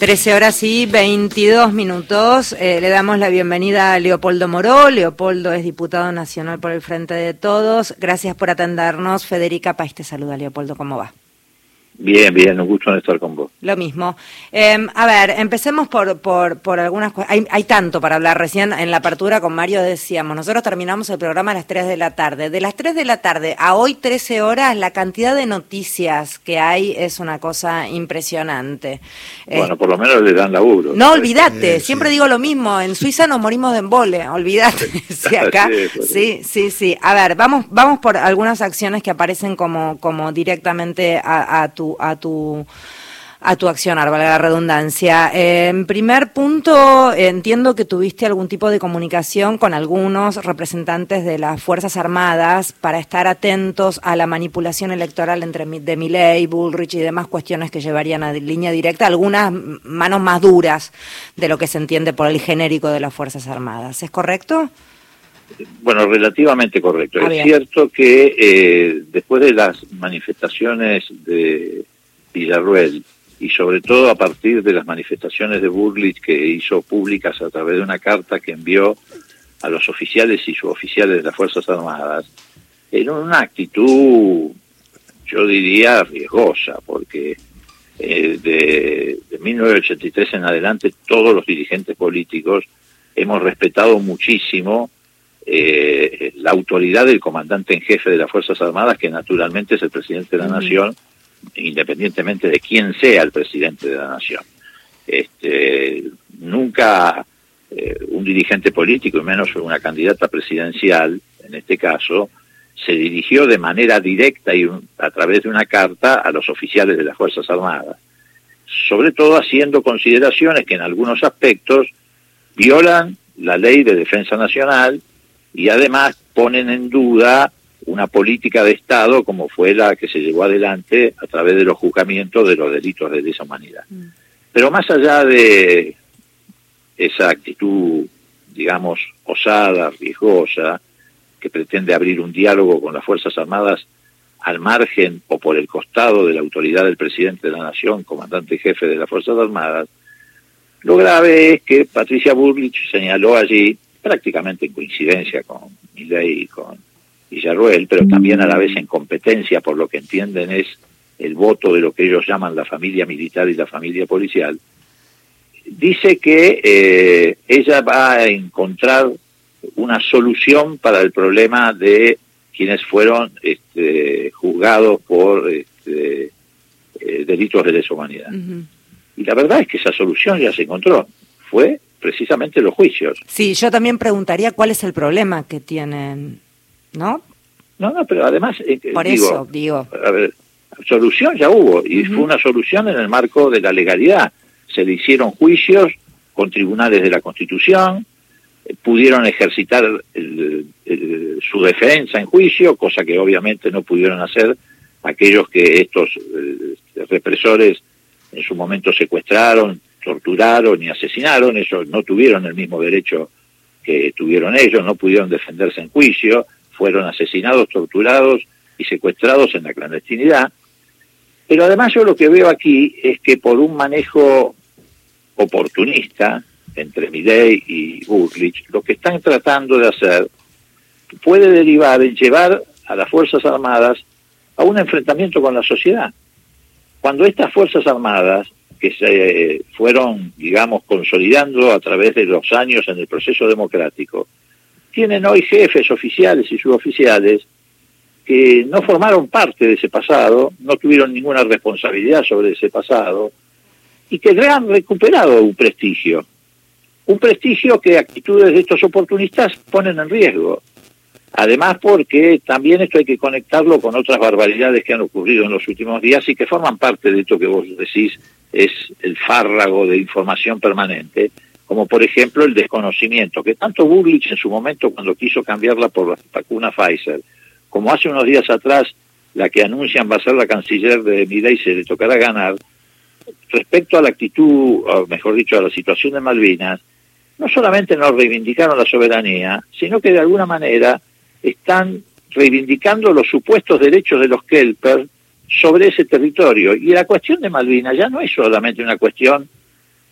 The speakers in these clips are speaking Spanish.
13 horas y 22 minutos. Eh, le damos la bienvenida a Leopoldo Moró. Leopoldo es diputado nacional por el Frente de Todos. Gracias por atendernos. Federica País te saluda. Leopoldo, ¿cómo va? Bien, bien, un gusto estar con vos. Lo mismo. Em, a ver, empecemos por, por, por algunas cosas. Hay, hay, tanto para hablar. Recién en la apertura con Mario decíamos, nosotros terminamos el programa a las 3 de la tarde. De las 3 de la tarde a hoy 13 horas, la cantidad de noticias que hay es una cosa impresionante. Bueno, por lo menos le dan laburo. No, olvídate, siempre digo lo mismo. En Suiza nos morimos de embole, olvídate. sí, acá. Sí, sí, sí. A ver, vamos, vamos por algunas acciones que aparecen como, como directamente a, a tu a tu a tu accionar, valga la redundancia. en primer punto, entiendo que tuviste algún tipo de comunicación con algunos representantes de las Fuerzas Armadas para estar atentos a la manipulación electoral entre de Milley, Bullrich y demás cuestiones que llevarían a línea directa algunas manos más duras de lo que se entiende por el genérico de las Fuerzas Armadas. ¿Es correcto? Bueno, relativamente correcto. Ah, es cierto que eh, después de las manifestaciones de Villarruel y sobre todo a partir de las manifestaciones de Burlich que hizo públicas a través de una carta que envió a los oficiales y suboficiales de las Fuerzas Armadas, en una actitud, yo diría, riesgosa, porque eh, de, de 1983 en adelante todos los dirigentes políticos hemos respetado muchísimo eh, la autoridad del comandante en jefe de las Fuerzas Armadas, que naturalmente es el presidente de la Nación, independientemente de quién sea el presidente de la Nación. Este, nunca eh, un dirigente político, y menos una candidata presidencial, en este caso, se dirigió de manera directa y a través de una carta a los oficiales de las Fuerzas Armadas, sobre todo haciendo consideraciones que en algunos aspectos violan la ley de defensa nacional y además ponen en duda una política de Estado como fue la que se llevó adelante a través de los juzgamientos de los delitos de lesa humanidad. Mm. Pero más allá de esa actitud, digamos, osada, riesgosa, que pretende abrir un diálogo con las Fuerzas Armadas al margen o por el costado de la autoridad del presidente de la Nación, comandante jefe de las Fuerzas Armadas, lo grave es que Patricia Burlich señaló allí prácticamente en coincidencia con Milley y con Villarruel, pero también a la vez en competencia por lo que entienden es el voto de lo que ellos llaman la familia militar y la familia policial, dice que eh, ella va a encontrar una solución para el problema de quienes fueron este, juzgados por este, eh, delitos de deshumanidad. Y la verdad es que esa solución ya se encontró. Fue precisamente los juicios. Sí, yo también preguntaría cuál es el problema que tienen, ¿no? No, no, pero además... Eh, Por eso, digo... A ver, solución ya hubo, y fue una solución en el marco de la legalidad. Se le hicieron juicios con tribunales de la Constitución, eh, pudieron ejercitar su defensa en juicio, cosa que obviamente no pudieron hacer aquellos que estos eh, represores en su momento secuestraron, torturaron y asesinaron, ellos no tuvieron el mismo derecho que tuvieron ellos, no pudieron defenderse en juicio, fueron asesinados, torturados y secuestrados en la clandestinidad. Pero además yo lo que veo aquí es que por un manejo oportunista entre Milley y Bullrich, lo que están tratando de hacer puede derivar en llevar a las Fuerzas Armadas a un enfrentamiento con la sociedad. Cuando estas Fuerzas Armadas que se fueron, digamos, consolidando a través de los años en el proceso democrático, tienen hoy jefes oficiales y suboficiales que no formaron parte de ese pasado, no tuvieron ninguna responsabilidad sobre ese pasado y que han recuperado un prestigio. Un prestigio que actitudes de estos oportunistas ponen en riesgo. Además porque también esto hay que conectarlo con otras barbaridades que han ocurrido en los últimos días y que forman parte de esto que vos decís es el fárrago de información permanente, como por ejemplo el desconocimiento, que tanto Burlich en su momento cuando quiso cambiarla por la vacuna Pfizer, como hace unos días atrás la que anuncian va a ser la canciller de y se le tocará ganar, respecto a la actitud, o mejor dicho, a la situación de Malvinas, no solamente no reivindicaron la soberanía, sino que de alguna manera están reivindicando los supuestos derechos de los Kelper sobre ese territorio. Y la cuestión de Malvinas ya no es solamente una cuestión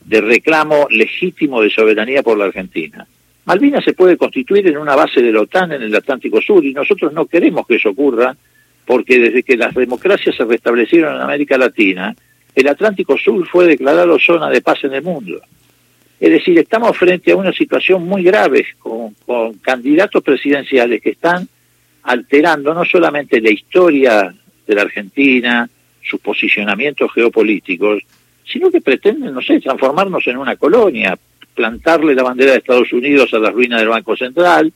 de reclamo legítimo de soberanía por la Argentina. Malvinas se puede constituir en una base de la OTAN en el Atlántico Sur y nosotros no queremos que eso ocurra porque desde que las democracias se restablecieron en América Latina, el Atlántico Sur fue declarado zona de paz en el mundo. Es decir, estamos frente a una situación muy grave con, candidatos presidenciales que están alterando no solamente la historia de la Argentina, sus posicionamientos geopolíticos, sino que pretenden, no sé, transformarnos en una colonia, plantarle la bandera de Estados Unidos a la ruina del Banco Central,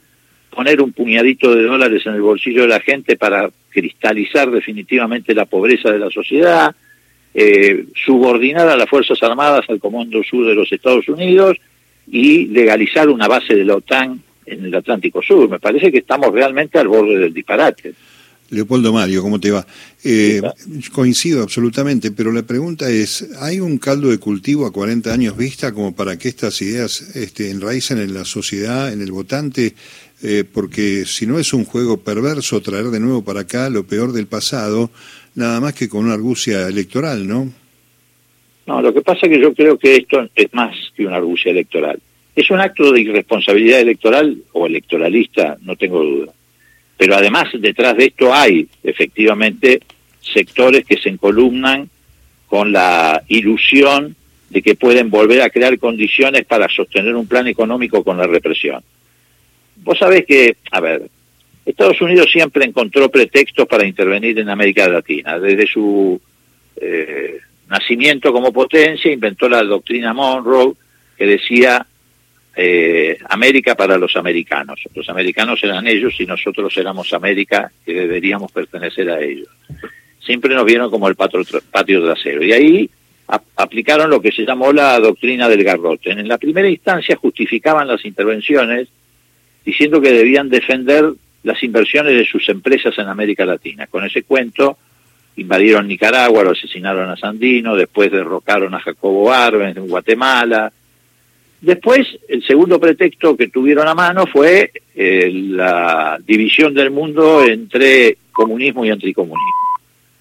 poner un puñadito de dólares en el bolsillo de la gente para cristalizar definitivamente la pobreza de la sociedad, eh, subordinar a las Fuerzas Armadas al Comando Sur de los Estados Unidos y legalizar una base de la OTAN en el Atlántico Sur. Me parece que estamos realmente al borde del disparate. Leopoldo Mario, ¿cómo te va? Eh, coincido absolutamente, pero la pregunta es, ¿hay un caldo de cultivo a 40 años vista como para que estas ideas este, enraicen en la sociedad, en el votante? Eh, porque si no es un juego perverso traer de nuevo para acá lo peor del pasado, nada más que con una argucia electoral, ¿no? No, lo que pasa es que yo creo que esto es más que una argucia electoral. Es un acto de irresponsabilidad electoral o electoralista, no tengo duda pero además detrás de esto hay efectivamente sectores que se encolumnan con la ilusión de que pueden volver a crear condiciones para sostener un plan económico con la represión. Vos sabés que, a ver, Estados Unidos siempre encontró pretextos para intervenir en América Latina. Desde su eh, nacimiento como potencia inventó la doctrina Monroe que decía eh, América para los americanos. Los americanos eran ellos y nosotros éramos América que deberíamos pertenecer a ellos. Siempre nos vieron como el patio trasero. Y ahí aplicaron lo que se llamó la doctrina del garrote. En la primera instancia justificaban las intervenciones diciendo que debían defender las inversiones de sus empresas en América Latina. Con ese cuento invadieron Nicaragua, lo asesinaron a Sandino, después derrocaron a Jacobo Arbenz en Guatemala, Después, el segundo pretexto que tuvieron a mano fue eh, la división del mundo entre comunismo y anticomunismo.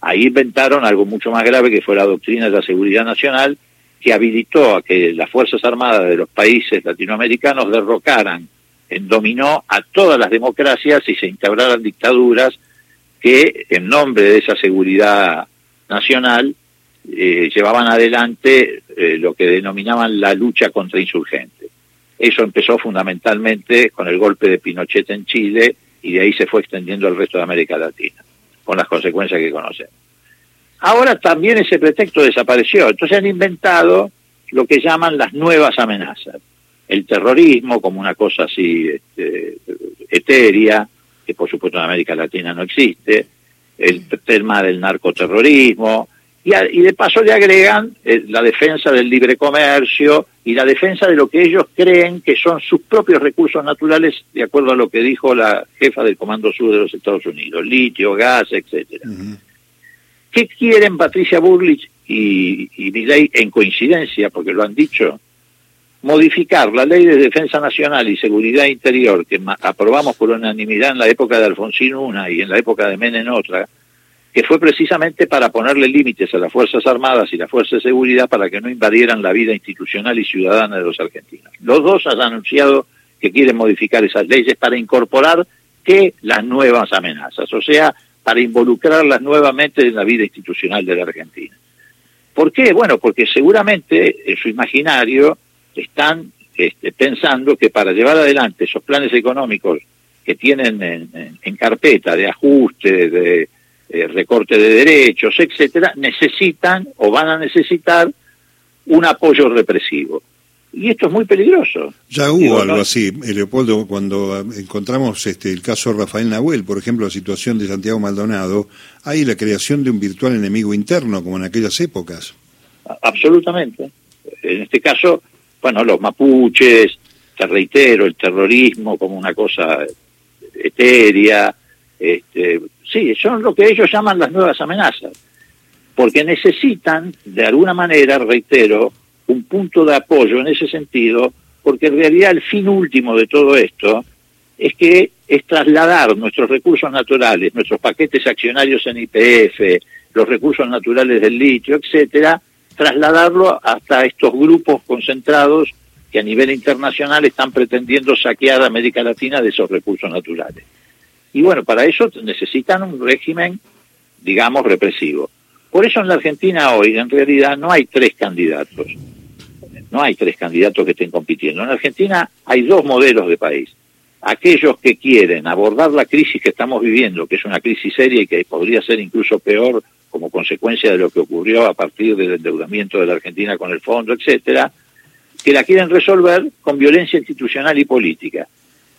Ahí inventaron algo mucho más grave que fue la doctrina de la seguridad nacional, que habilitó a que las Fuerzas Armadas de los países latinoamericanos derrocaran en dominó a todas las democracias y se instauraran dictaduras que, en nombre de esa seguridad nacional, eh, llevaban adelante eh, lo que denominaban la lucha contra insurgentes. Eso empezó fundamentalmente con el golpe de Pinochet en Chile y de ahí se fue extendiendo al resto de América Latina, con las consecuencias que conocemos. Ahora también ese pretexto desapareció, entonces han inventado lo que llaman las nuevas amenazas. El terrorismo como una cosa así este, etérea, que por supuesto en América Latina no existe, el tema del narcoterrorismo, y, de paso le agregan eh, la defensa del libre comercio y la defensa de lo que ellos creen que son sus propios recursos naturales, de acuerdo a lo que dijo la jefa del Comando Sur de los Estados Unidos, litio, gas, etcétera. ¿Qué quieren Patricia Burlich y, y Milley en coincidencia, porque lo han dicho? Modificar la ley de defensa nacional y seguridad interior que aprobamos por unanimidad en la época de Alfonsín una y en la época de Menem otra, que fue precisamente para ponerle límites a las Fuerzas Armadas y las Fuerzas de Seguridad para que no invadieran la vida institucional y ciudadana de los argentinos. Los dos han anunciado que quieren modificar esas leyes para incorporar que las nuevas amenazas, o sea, para involucrarlas nuevamente en la vida institucional de la Argentina. ¿Por qué? Bueno, porque seguramente en su imaginario están este, pensando que para llevar adelante esos planes económicos que tienen en carpeta de ajuste, de eh, recorte de derechos, etcétera, necesitan o van a necesitar un apoyo represivo. Y esto es muy peligroso. Ya hubo algo así, eh, Leopoldo, cuando encontramos este, el caso Rafael Nahuel, por ejemplo, la situación de Santiago Maldonado, hay la creación de un virtual enemigo interno, como en aquellas épocas. Absolutamente. En este caso, bueno, los mapuches, te reitero, el terrorismo como una cosa etérea, este, Sí, son lo que ellos llaman las nuevas amenazas, porque necesitan, de alguna manera, reitero, un punto de apoyo en ese sentido, porque en realidad el fin último de todo esto es que es trasladar nuestros recursos naturales, nuestros paquetes accionarios en IPF, los recursos naturales del litio, etcétera, trasladarlo hasta estos grupos concentrados que a nivel internacional están pretendiendo saquear a América Latina de esos recursos naturales. Y bueno, para eso necesitan un régimen, digamos, represivo. Por eso en la Argentina hoy, en realidad, no hay tres candidatos. No hay tres candidatos que estén compitiendo. En Argentina hay dos modelos de país. Aquellos que quieren abordar la crisis que estamos viviendo, que es una crisis seria y que podría ser incluso peor como consecuencia de lo que ocurrió a partir del endeudamiento de la Argentina con el fondo, etcétera, que la quieren resolver con violencia institucional y política.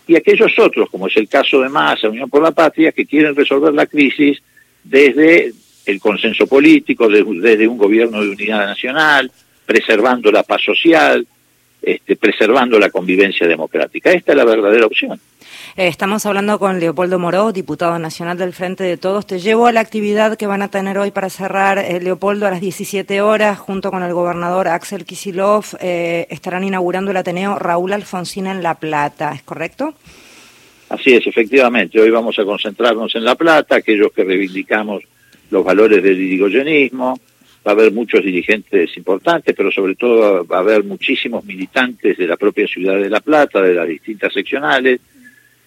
Y aquellos otros, como es el caso de Massa, Unión por la Patria, que quieren resolver la crisis desde el consenso político, desde un gobierno de unidad nacional, preservando la paz social, este, preservando la convivencia democrática. Esta es la verdadera opción. Eh, estamos hablando con Leopoldo Moró, diputado nacional del Frente de Todos. Te llevo a la actividad que van a tener hoy para cerrar, eh, Leopoldo, a las 17 horas, junto con el gobernador Axel Kisilov. Eh, estarán inaugurando el Ateneo Raúl Alfonsín en La Plata, ¿es correcto? Así es, efectivamente. Hoy vamos a concentrarnos en La Plata, aquellos que reivindicamos los valores del irigoyenismo. Va a haber muchos dirigentes importantes, pero sobre todo va a haber muchísimos militantes de la propia ciudad de La Plata, de las distintas seccionales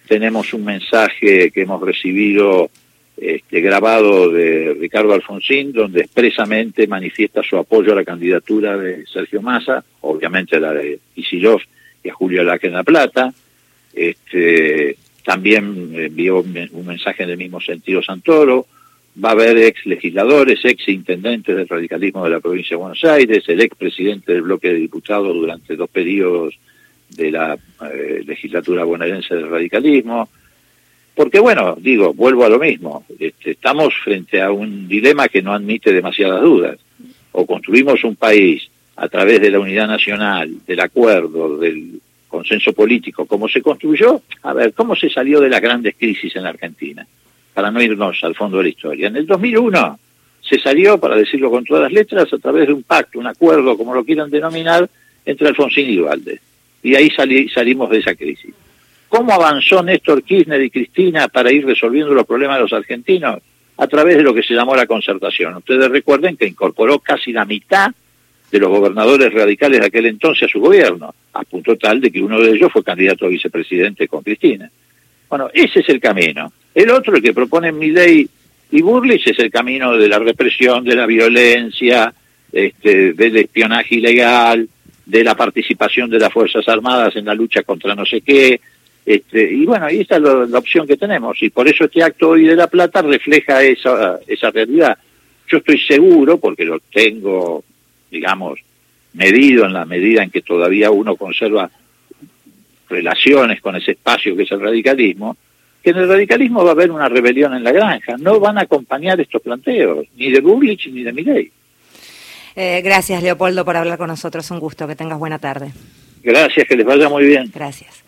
tenemos un mensaje que hemos recibido este, grabado de Ricardo Alfonsín, donde expresamente manifiesta su apoyo a la candidatura de Sergio Massa, obviamente la de Isilov y a Julio Laque en La Plata. Este, también envió un mensaje en el mismo sentido Santoro. Va a haber ex legisladores, ex intendentes del radicalismo de la provincia de Buenos Aires, el ex presidente del bloque de diputados durante dos periodos de la eh, legislatura bonaerense del radicalismo. Porque bueno, digo, vuelvo a lo mismo, este, estamos frente a un dilema que no admite demasiadas dudas. O construimos un país a través de la unidad nacional, del acuerdo, del consenso político, como se construyó, a ver, ¿cómo se salió de las grandes crisis en Argentina? Para no irnos al fondo de la historia. En el 2001 se salió, para decirlo con todas las letras, a través de un pacto, un acuerdo, como lo quieran denominar, entre Alfonsín y Valdés y ahí salimos de esa crisis. ¿Cómo avanzó Néstor Kirchner y Cristina para ir resolviendo los problemas de los argentinos? A través de lo que se llamó la concertación. Ustedes recuerden que incorporó casi la mitad de los gobernadores radicales de aquel entonces a su gobierno, a punto tal de que uno de ellos fue candidato a vicepresidente con Cristina. Bueno, ese es el camino. El otro, el que proponen Milley y Burlich, es el camino de la represión, de la violencia, este, del espionaje ilegal, de la participación de las Fuerzas Armadas en la lucha contra no sé qué. Este, y bueno, ahí está la opción que tenemos. Y por eso este acto hoy de La Plata refleja esa, esa realidad. Yo estoy seguro, porque lo tengo, digamos, medido en la medida en que todavía uno conserva relaciones con ese espacio que es el radicalismo, que en el radicalismo va a haber una rebelión en la granja. No van a acompañar estos planteos, ni de Bullrich ni de Milei. Eh, gracias, Leopoldo, por hablar con nosotros. Un gusto. Que tengas buena tarde. Gracias, que les vaya muy bien. Gracias.